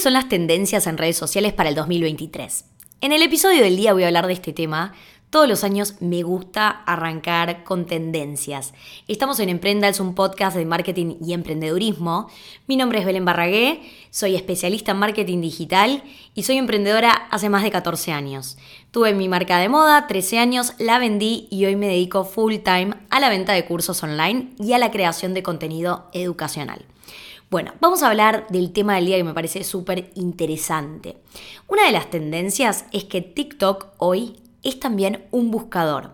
¿Cuáles son las tendencias en redes sociales para el 2023? En el episodio del día voy a hablar de este tema. Todos los años me gusta arrancar con tendencias. Estamos en Emprenda, es un podcast de marketing y emprendedurismo. Mi nombre es Belén Barragué, soy especialista en marketing digital y soy emprendedora hace más de 14 años. Tuve mi marca de moda, 13 años, la vendí y hoy me dedico full time a la venta de cursos online y a la creación de contenido educacional. Bueno, vamos a hablar del tema del día que me parece súper interesante. Una de las tendencias es que TikTok hoy es también un buscador.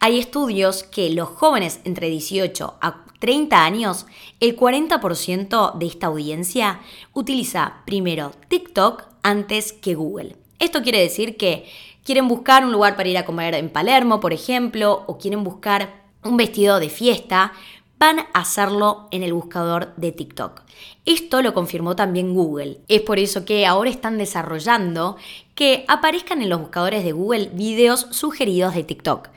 Hay estudios que los jóvenes entre 18 a 30 años, el 40% de esta audiencia utiliza primero TikTok antes que Google. Esto quiere decir que quieren buscar un lugar para ir a comer en Palermo, por ejemplo, o quieren buscar un vestido de fiesta, van a hacerlo en el buscador de TikTok. Esto lo confirmó también Google. Es por eso que ahora están desarrollando que aparezcan en los buscadores de Google videos sugeridos de TikTok.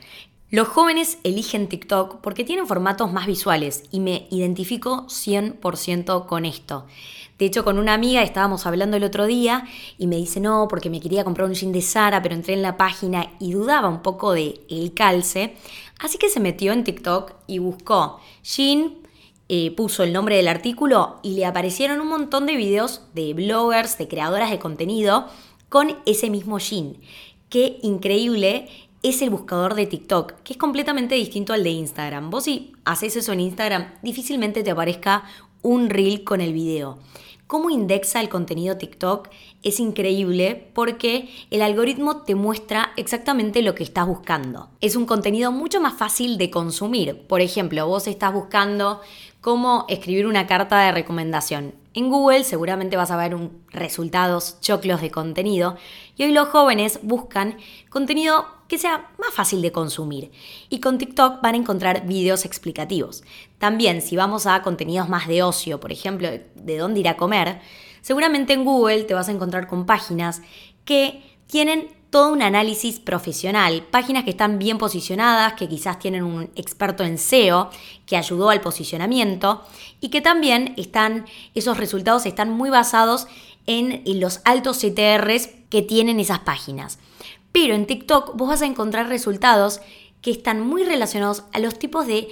Los jóvenes eligen TikTok porque tienen formatos más visuales y me identifico 100% con esto. De hecho, con una amiga estábamos hablando el otro día y me dice, no, porque me quería comprar un jean de Sara, pero entré en la página y dudaba un poco de el calce. Así que se metió en TikTok y buscó jean, eh, puso el nombre del artículo y le aparecieron un montón de videos de bloggers, de creadoras de contenido con ese mismo jean. Qué increíble es el buscador de TikTok, que es completamente distinto al de Instagram. Vos si haces eso en Instagram, difícilmente te aparezca un reel con el video cómo indexa el contenido TikTok es increíble porque el algoritmo te muestra exactamente lo que estás buscando. Es un contenido mucho más fácil de consumir. Por ejemplo, vos estás buscando cómo escribir una carta de recomendación. En Google seguramente vas a ver un, resultados choclos de contenido y hoy los jóvenes buscan contenido que sea más fácil de consumir. Y con TikTok van a encontrar videos explicativos. También si vamos a contenidos más de ocio, por ejemplo, de dónde ir a comer, seguramente en Google te vas a encontrar con páginas que tienen todo un análisis profesional, páginas que están bien posicionadas, que quizás tienen un experto en SEO que ayudó al posicionamiento y que también están, esos resultados están muy basados en, los altos CTRs que tienen esas páginas. Pero en TikTok vos vas a encontrar resultados que están muy relacionados a los tipos de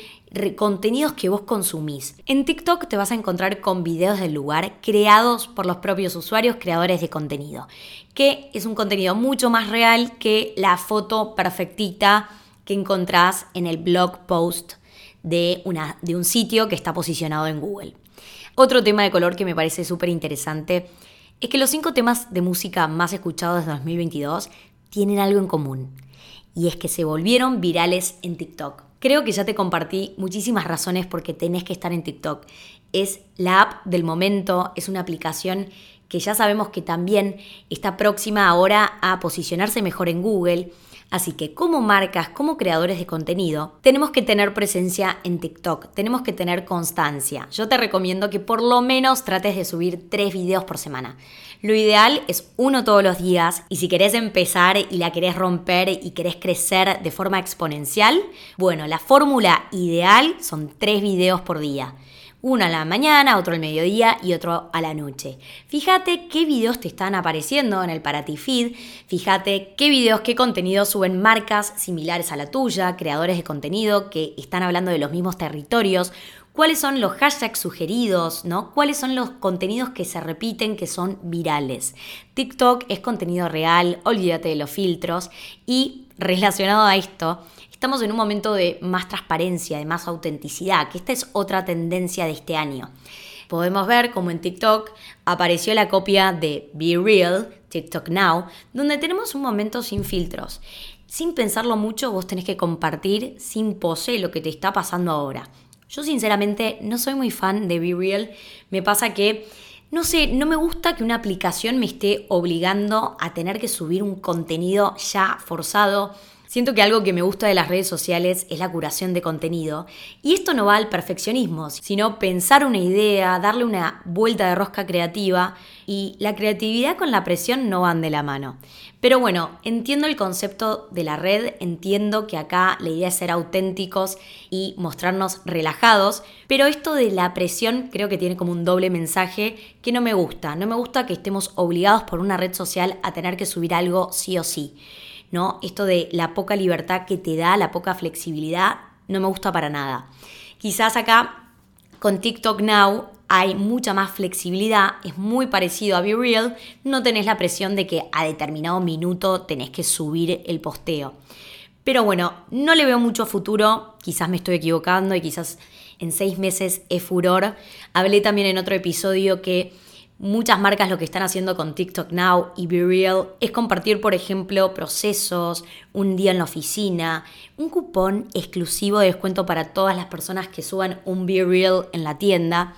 contenidos que vos consumís. En TikTok te vas a encontrar con videos del lugar creados por los propios usuarios creadores de contenido, que es un contenido mucho más real que la foto perfectita que encontrás en el blog post de, una, de un sitio que está posicionado en Google. Otro tema de color que me parece súper interesante es que los cinco temas de música más escuchados de 2022 tienen algo en común, y es que se volvieron virales en TikTok. Creo que ya te compartí muchísimas razones por qué tenés que estar en TikTok. Es la app del momento, es una aplicación que ya sabemos que también está próxima ahora a posicionarse mejor en Google. Así que como marcas, como creadores de contenido, tenemos que tener presencia en TikTok, tenemos que tener constancia. Yo te recomiendo que por lo menos trates de subir tres videos por semana. Lo ideal es uno todos los días y si querés empezar y la querés romper y querés crecer de forma exponencial, bueno, la fórmula ideal son tres videos por día. Uno a la mañana, otro al mediodía y otro a la noche. Fíjate qué videos te están apareciendo en el para feed. Fíjate qué videos, qué contenido suben marcas similares a la tuya, creadores de contenido que están hablando de los mismos territorios cuáles son los hashtags sugeridos, ¿no? Cuáles son los contenidos que se repiten, que son virales. TikTok es contenido real, olvídate de los filtros y relacionado a esto, estamos en un momento de más transparencia, de más autenticidad, que esta es otra tendencia de este año. Podemos ver como en TikTok apareció la copia de Be Real, TikTok Now, donde tenemos un momento sin filtros. Sin pensarlo mucho, vos tenés que compartir sin pose lo que te está pasando ahora. Yo sinceramente no soy muy fan de Be Real. Me pasa que, no sé, no me gusta que una aplicación me esté obligando a tener que subir un contenido ya forzado. Siento que algo que me gusta de las redes sociales es la curación de contenido. Y esto no va al perfeccionismo, sino pensar una idea, darle una vuelta de rosca creativa. Y la creatividad con la presión no van de la mano. Pero bueno, entiendo el concepto de la red, entiendo que acá la idea es ser auténticos y mostrarnos relajados, pero esto de la presión creo que tiene como un doble mensaje que no me gusta. No me gusta que estemos obligados por una red social a tener que subir algo sí o sí. ¿No? Esto de la poca libertad que te da, la poca flexibilidad, no me gusta para nada. Quizás acá con TikTok Now hay mucha más flexibilidad, es muy parecido a Be Real, no tenés la presión de que a determinado minuto tenés que subir el posteo. Pero bueno, no le veo mucho futuro, quizás me estoy equivocando y quizás en seis meses es furor. Hablé también en otro episodio que Muchas marcas lo que están haciendo con TikTok Now y Be Real es compartir, por ejemplo, procesos, un día en la oficina, un cupón exclusivo de descuento para todas las personas que suban un Be Real en la tienda.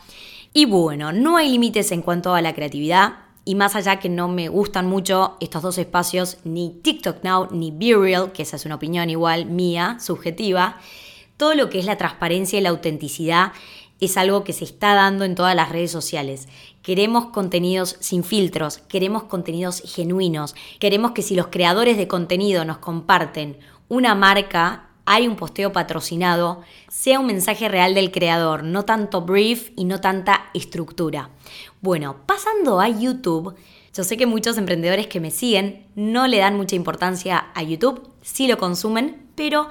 Y bueno, no hay límites en cuanto a la creatividad. Y más allá que no me gustan mucho estos dos espacios, ni TikTok Now ni Be Real, que esa es una opinión igual mía, subjetiva, todo lo que es la transparencia y la autenticidad es algo que se está dando en todas las redes sociales. Queremos contenidos sin filtros, queremos contenidos genuinos, queremos que si los creadores de contenido nos comparten una marca, hay un posteo patrocinado, sea un mensaje real del creador, no tanto brief y no tanta estructura. Bueno, pasando a YouTube, yo sé que muchos emprendedores que me siguen no le dan mucha importancia a YouTube, sí lo consumen, pero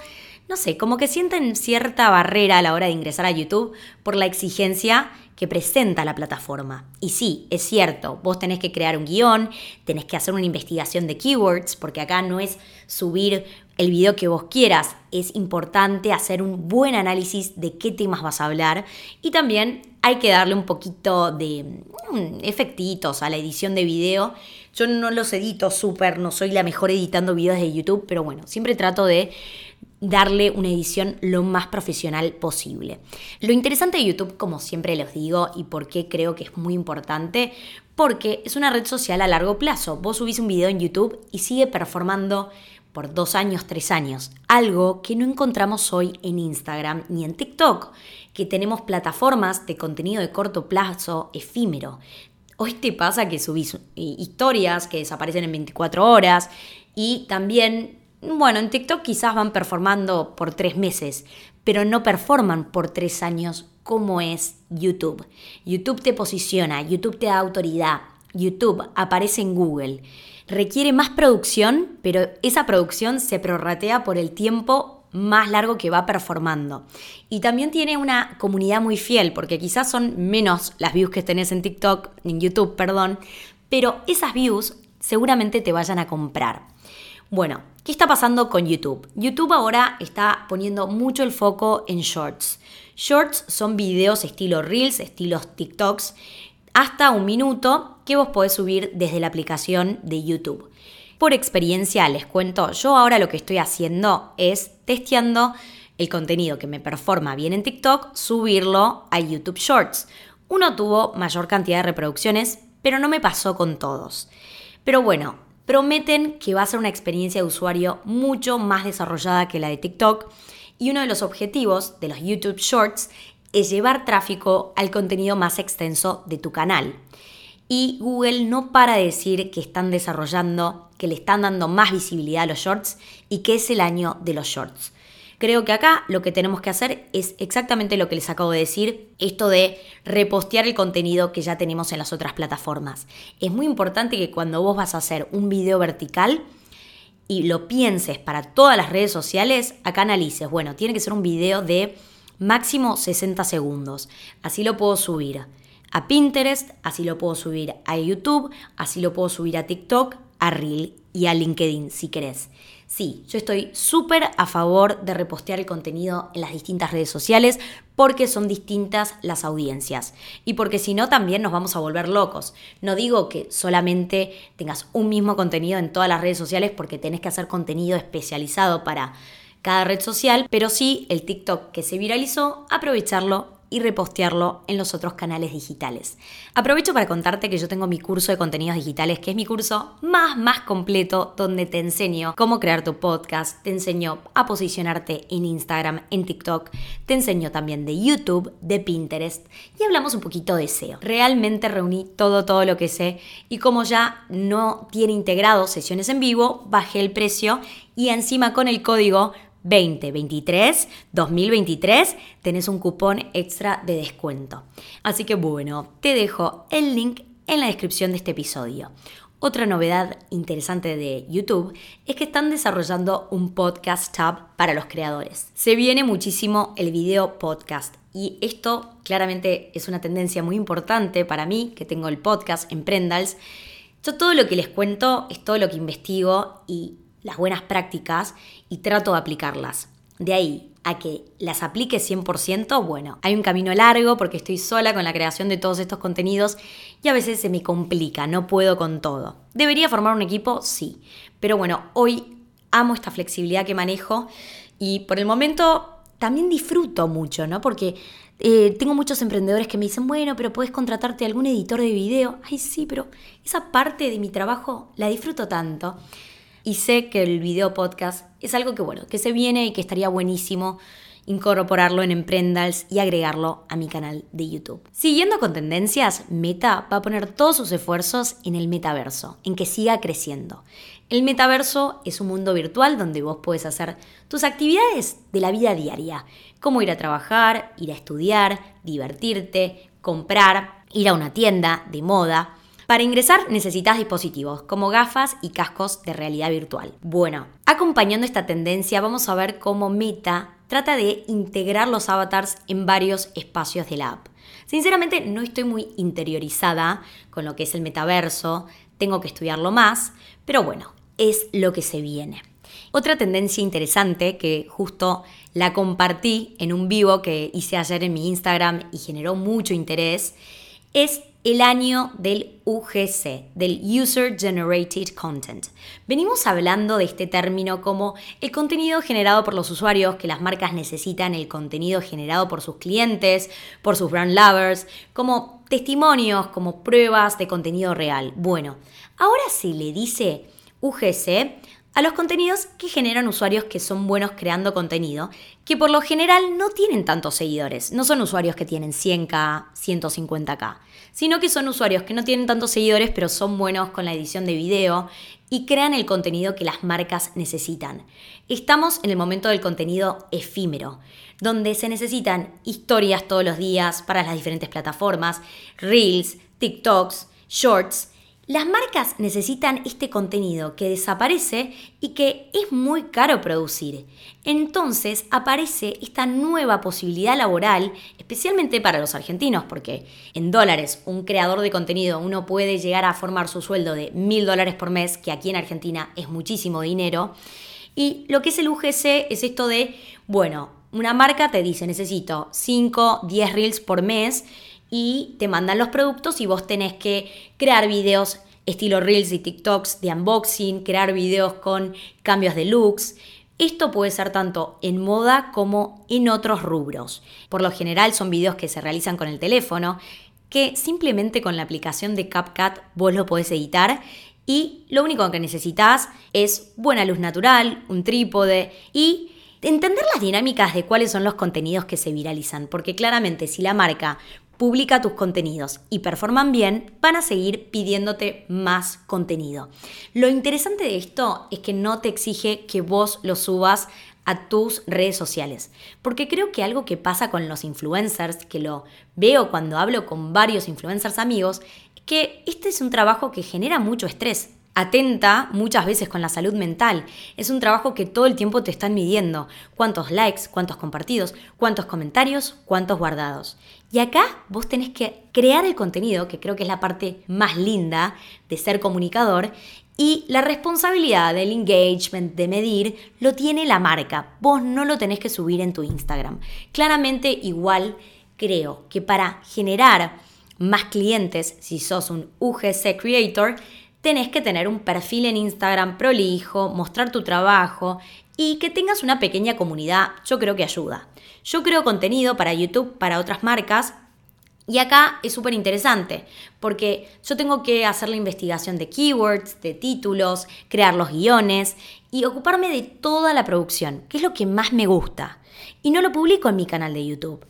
no sé, como que sienten cierta barrera a la hora de ingresar a YouTube por la exigencia que presenta la plataforma. Y sí, es cierto, vos tenés que crear un guion, tenés que hacer una investigación de keywords, porque acá no es subir el video que vos quieras, es importante hacer un buen análisis de qué temas vas a hablar y también hay que darle un poquito de mm, efectitos a la edición de video. Yo no los edito súper, no soy la mejor editando videos de YouTube, pero bueno, siempre trato de darle una edición lo más profesional posible. Lo interesante de YouTube, como siempre les digo, y por qué creo que es muy importante, porque es una red social a largo plazo. Vos subís un video en YouTube y sigue performando por dos años, tres años. Algo que no encontramos hoy en Instagram ni en TikTok, que tenemos plataformas de contenido de corto plazo efímero. Hoy te pasa que subís historias que desaparecen en 24 horas y también bueno, en TikTok quizás van performando por tres meses, pero no performan por tres años como es YouTube. YouTube te posiciona, YouTube te da autoridad, YouTube aparece en Google. Requiere más producción, pero esa producción se prorratea por el tiempo más largo que va performando. Y también tiene una comunidad muy fiel, porque quizás son menos las views que tenés en TikTok, en YouTube, perdón, pero esas views seguramente te vayan a comprar. Bueno, ¿qué está pasando con YouTube? YouTube ahora está poniendo mucho el foco en shorts. Shorts son videos estilo Reels, estilos TikToks, hasta un minuto que vos podés subir desde la aplicación de YouTube. Por experiencia les cuento, yo ahora lo que estoy haciendo es testeando el contenido que me performa bien en TikTok, subirlo a YouTube Shorts. Uno tuvo mayor cantidad de reproducciones, pero no me pasó con todos. Pero bueno, prometen que va a ser una experiencia de usuario mucho más desarrollada que la de TikTok y uno de los objetivos de los YouTube Shorts es llevar tráfico al contenido más extenso de tu canal. Y Google no para de decir que están desarrollando, que le están dando más visibilidad a los shorts y que es el año de los shorts. Creo que acá lo que tenemos que hacer es exactamente lo que les acabo de decir, esto de repostear el contenido que ya tenemos en las otras plataformas. Es muy importante que cuando vos vas a hacer un video vertical, y lo pienses para todas las redes sociales, acá analices, bueno, tiene que ser un video de máximo 60 segundos. Así lo puedo subir a Pinterest, así lo puedo subir a YouTube, así lo puedo subir a TikTok, a Reel y a LinkedIn si querés. Sí, yo estoy súper a favor de repostear el contenido en las distintas redes sociales porque son distintas las audiencias y porque si no también nos vamos a volver locos. No digo que solamente tengas un mismo contenido en todas las redes sociales porque tenés que hacer contenido especializado para cada red social, pero sí el TikTok que se viralizó, aprovecharlo y repostearlo en los otros canales digitales. Aprovecho para contarte que yo tengo mi curso de contenidos digitales, que es mi curso más, más completo, donde te enseño cómo crear tu podcast, te enseño a posicionarte en Instagram, en TikTok, te enseño también de YouTube, de Pinterest y hablamos un poquito de SEO. Realmente reuní todo, todo lo que sé y como ya no tiene integrado sesiones en vivo, bajé el precio y encima con el código 2023, 2023, tenés un cupón extra de descuento. Así que bueno, te dejo el link en la descripción de este episodio. Otra novedad interesante de YouTube es que están desarrollando un podcast tab para los creadores. Se viene muchísimo el video podcast y esto claramente es una tendencia muy importante para mí, que tengo el podcast Emprendals. Yo todo lo que les cuento es todo lo que investigo y las buenas prácticas y trato de aplicarlas. De ahí a que las aplique 100%, bueno, hay un camino largo porque estoy sola con la creación de todos estos contenidos y a veces se me complica, no puedo con todo. ¿Debería formar un equipo? Sí. Pero bueno, hoy amo esta flexibilidad que manejo y por el momento también disfruto mucho, ¿no? Porque eh, tengo muchos emprendedores que me dicen, bueno, pero puedes contratarte a algún editor de video. Ay, sí, pero esa parte de mi trabajo la disfruto tanto y sé que el video podcast es algo que, bueno, que se viene y que estaría buenísimo incorporarlo en Emprendals y agregarlo a mi canal de YouTube. Siguiendo con tendencias, Meta va a poner todos sus esfuerzos en el metaverso, en que siga creciendo. El metaverso es un mundo virtual donde vos puedes hacer tus actividades de la vida diaria, como ir a trabajar, ir a estudiar, divertirte, comprar, ir a una tienda de moda, para ingresar necesitas dispositivos como gafas y cascos de realidad virtual. Bueno, acompañando esta tendencia vamos a ver cómo Meta trata de integrar los avatars en varios espacios de la app. Sinceramente no estoy muy interiorizada con lo que es el metaverso, tengo que estudiarlo más, pero bueno, es lo que se viene. Otra tendencia interesante que justo la compartí en un vivo que hice ayer en mi Instagram y generó mucho interés es el año del UGC, del User Generated Content. Venimos hablando de este término como el contenido generado por los usuarios, que las marcas necesitan el contenido generado por sus clientes, por sus brand lovers, como testimonios, como pruebas de contenido real. Bueno, ahora se le dice UGC a los contenidos que generan usuarios que son buenos creando contenido, que por lo general no tienen tantos seguidores. No son usuarios que tienen 100k, 150k, sino que son usuarios que no tienen tantos seguidores pero son buenos con la edición de video y crean el contenido que las marcas necesitan. Estamos en el momento del contenido efímero, donde se necesitan historias todos los días para las diferentes plataformas, reels, TikToks, shorts, las marcas necesitan este contenido que desaparece y que es muy caro producir. Entonces aparece esta nueva posibilidad laboral, especialmente para los argentinos, porque en dólares un creador de contenido uno puede llegar a formar su sueldo de mil dólares por mes, que aquí en Argentina es muchísimo dinero. Y lo que es el UGC es esto de, bueno, una marca te dice necesito 5, 10 reels por mes y te mandan los productos y vos tenés que crear videos estilo Reels y TikToks de unboxing, crear videos con cambios de looks. Esto puede ser tanto en moda como en otros rubros. Por lo general son videos que se realizan con el teléfono, que simplemente con la aplicación de CapCut vos lo podés editar y lo único que necesitas es buena luz natural, un trípode y entender las dinámicas de cuáles son los contenidos que se viralizan, porque claramente si la marca publica tus contenidos y performan bien, van a seguir pidiéndote más contenido. Lo interesante de esto es que no te exige que vos lo subas a tus redes sociales. Porque creo que algo que pasa con los influencers, que lo veo cuando hablo con varios influencers amigos, es que este es un trabajo que genera mucho estrés atenta muchas veces con la salud mental. Es un trabajo que todo el tiempo te están midiendo. Cuántos likes, cuántos compartidos, cuántos comentarios, cuántos guardados. Y acá vos tenés que crear el contenido, que creo que es la parte más linda de ser comunicador, y la responsabilidad del engagement, de medir, lo tiene la marca. Vos no lo tenés que subir en tu Instagram. Claramente igual creo que para generar más clientes, si sos un UGC Creator, tenés que tener un perfil en Instagram prolijo, mostrar tu trabajo Y que tengas una pequeña comunidad, yo creo que ayuda. Yo creo contenido para YouTube, para otras marcas, y acá es súper interesante, porque yo tengo que hacer la investigación de keywords, de títulos, crear los guiones y ocuparme de toda la producción, que es lo que más me gusta. Y no lo publico en mi canal de YouTube.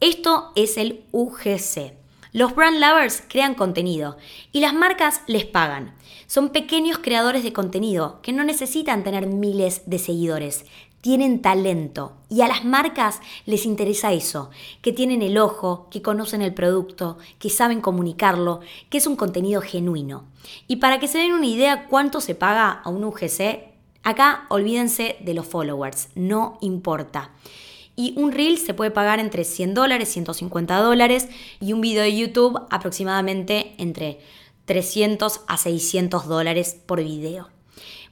Esto es el UGC. Los brand lovers crean contenido y las marcas les pagan. Son pequeños creadores de contenido que no necesitan tener miles de seguidores, tienen talento y a las marcas les interesa eso, que tienen el ojo, que conocen el producto, que saben comunicarlo, que es un contenido genuino. Y para que se den una idea cuánto se paga a un UGC, acá olvídense de los followers, no importa. Y un reel se puede pagar entre 100 dólares, 150 dólares y un video de YouTube aproximadamente entre 300 a 600 dólares por video.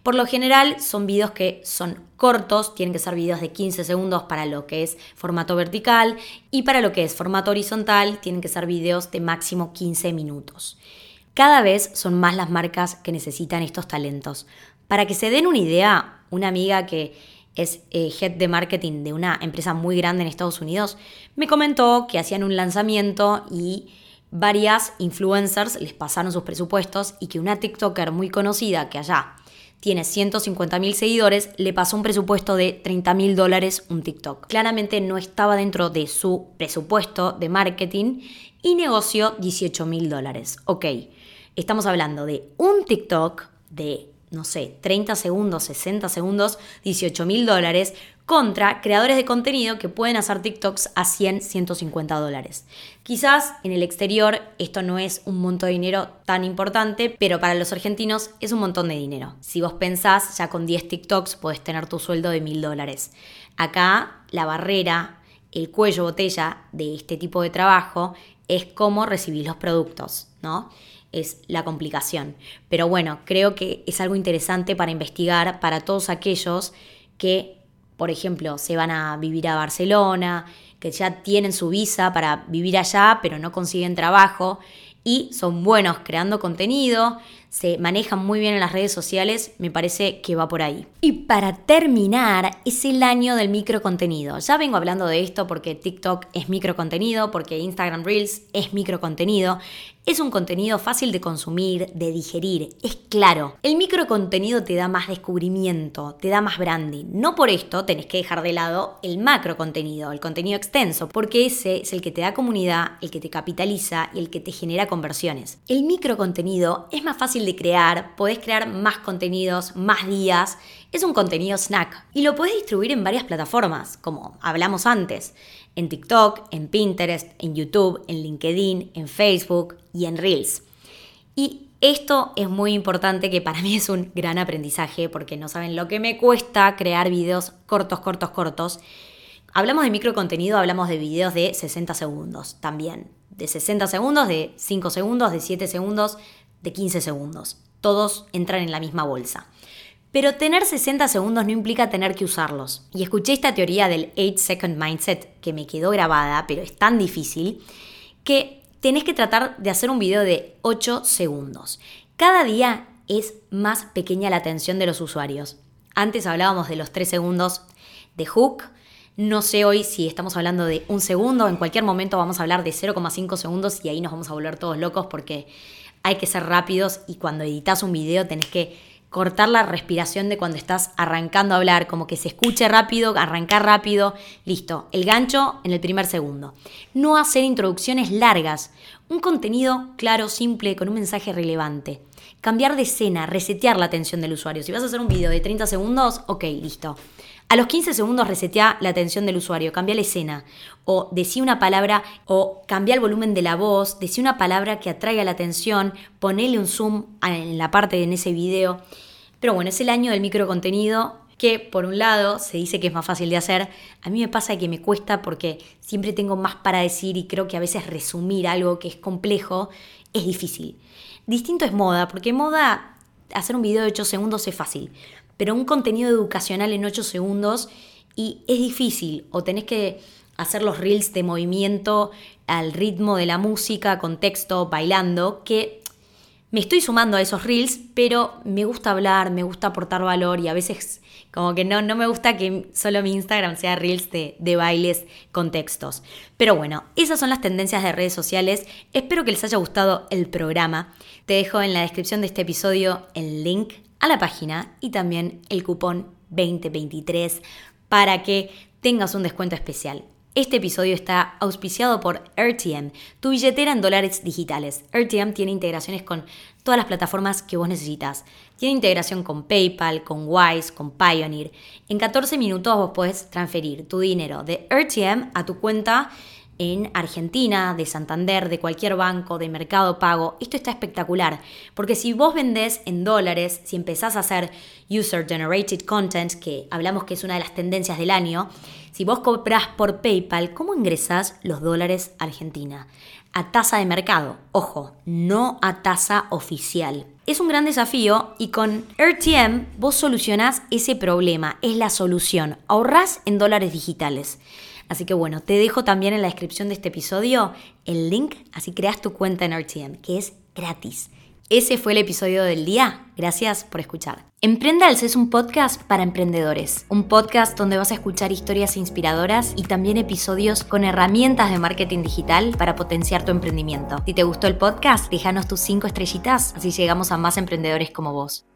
Por lo general son videos que son cortos, tienen que ser videos de 15 segundos para lo que es formato vertical y para lo que es formato horizontal tienen que ser videos de máximo 15 minutos. Cada vez son más las marcas que necesitan estos talentos. Para que se den una idea, una amiga que es eh, head de marketing de una empresa muy grande en Estados Unidos, me comentó que hacían un lanzamiento y varias influencers les pasaron sus presupuestos y que una TikToker muy conocida que allá tiene 150 mil seguidores, le pasó un presupuesto de 30 mil dólares un TikTok. Claramente no estaba dentro de su presupuesto de marketing y negoció 18 mil dólares. Ok, estamos hablando de un TikTok de no sé, 30 segundos, 60 segundos, 18 mil dólares, contra creadores de contenido que pueden hacer TikToks a 100, 150 dólares. Quizás en el exterior esto no es un monto de dinero tan importante, pero para los argentinos es un montón de dinero. Si vos pensás, ya con 10 TikToks podés tener tu sueldo de mil dólares. Acá la barrera, el cuello botella de este tipo de trabajo es cómo recibir los productos, ¿no? Es la complicación. Pero bueno, creo que es algo interesante para investigar para todos aquellos que, por ejemplo, se van a vivir a Barcelona, que ya tienen su visa para vivir allá, pero no consiguen trabajo y son buenos creando contenido, se manejan muy bien en las redes sociales, me parece que va por ahí. Y para terminar, es el año del microcontenido. Ya vengo hablando de esto porque TikTok es microcontenido, porque Instagram Reels es microcontenido. Es un contenido fácil de consumir, de digerir, es claro. El microcontenido te da más descubrimiento, te da más branding. No por esto tenés que dejar de lado el macro contenido, el contenido extenso, porque ese es el que te da comunidad, el que te capitaliza y el que te genera conversiones. El microcontenido es más fácil de crear, podés crear más contenidos, más días. Es un contenido snack y lo podés distribuir en varias plataformas, como hablamos antes en TikTok, en Pinterest, en YouTube, en LinkedIn, en Facebook y en Reels. Y esto es muy importante que para mí es un gran aprendizaje porque no saben lo que me cuesta crear videos cortos, cortos, cortos. Hablamos de microcontenido, hablamos de videos de 60 segundos también. De 60 segundos, de 5 segundos, de 7 segundos, de 15 segundos. Todos entran en la misma bolsa. Pero tener 60 segundos no implica tener que usarlos. Y escuché esta teoría del 8 Second Mindset que me quedó grabada, pero es tan difícil, que tenés que tratar de hacer un video de 8 segundos. Cada día es más pequeña la atención de los usuarios. Antes hablábamos de los 3 segundos de hook. No sé hoy si estamos hablando de un segundo, en cualquier momento vamos a hablar de 0,5 segundos y ahí nos vamos a volver todos locos porque hay que ser rápidos y cuando editas un video tenés que cortar la respiración de cuando estás arrancando a hablar, como que se escuche rápido, arrancar rápido, listo, el gancho en el primer segundo. No hacer introducciones largas, un contenido claro, simple, con un mensaje relevante. Cambiar de escena, resetear la atención del usuario. Si vas a hacer un video de 30 segundos, ok, listo. A los 15 segundos resetea la atención del usuario, cambia la escena, o decía una palabra, o cambia el volumen de la voz, decía una palabra que atraiga la atención, ponele un zoom en la parte en ese video. Pero bueno, es el año del microcontenido que por un lado se dice que es más fácil de hacer, a mí me pasa que me cuesta porque siempre tengo más para decir y creo que a veces resumir algo que es complejo es difícil. Distinto es moda, porque moda hacer un video de 8 segundos es fácil, pero un contenido educacional en 8 segundos y es difícil o tenés que hacer los reels de movimiento al ritmo de la música, con texto, bailando, que Me estoy sumando a esos reels, pero me gusta hablar, me gusta aportar valor y a veces como que no, no me gusta que solo mi Instagram sea reels de, de bailes con textos. Pero bueno, esas son las tendencias de redes sociales. Espero que les haya gustado el programa. Te dejo en la descripción de este episodio el link a la página y también el cupón 2023 para que tengas un descuento especial. Este episodio está auspiciado por RTM, tu billetera en dólares digitales. RTM tiene integraciones con todas las plataformas que vos necesitas. Tiene integración con PayPal, con Wise, con Pioneer. En 14 minutos vos podés transferir tu dinero de RTM a tu cuenta en Argentina, de Santander, de cualquier banco, de Mercado Pago. Esto está espectacular, porque si vos vendés en dólares, si empezás a hacer user generated content, que hablamos que es una de las tendencias del año, si vos compras por PayPal, ¿cómo ingresás los dólares a Argentina? A tasa de mercado, ojo, no a tasa oficial. Es un gran desafío y con RTM vos solucionás ese problema, es la solución. Ahorrás en dólares digitales. Así que bueno, te dejo también en la descripción de este episodio el link, así creas tu cuenta en RTM, que es gratis. Ese fue el episodio del día. Gracias por escuchar. Emprendals es un podcast para emprendedores. Un podcast donde vas a escuchar historias inspiradoras y también episodios con herramientas de marketing digital para potenciar tu emprendimiento. Si te gustó el podcast, déjanos tus cinco estrellitas, así llegamos a más emprendedores como vos.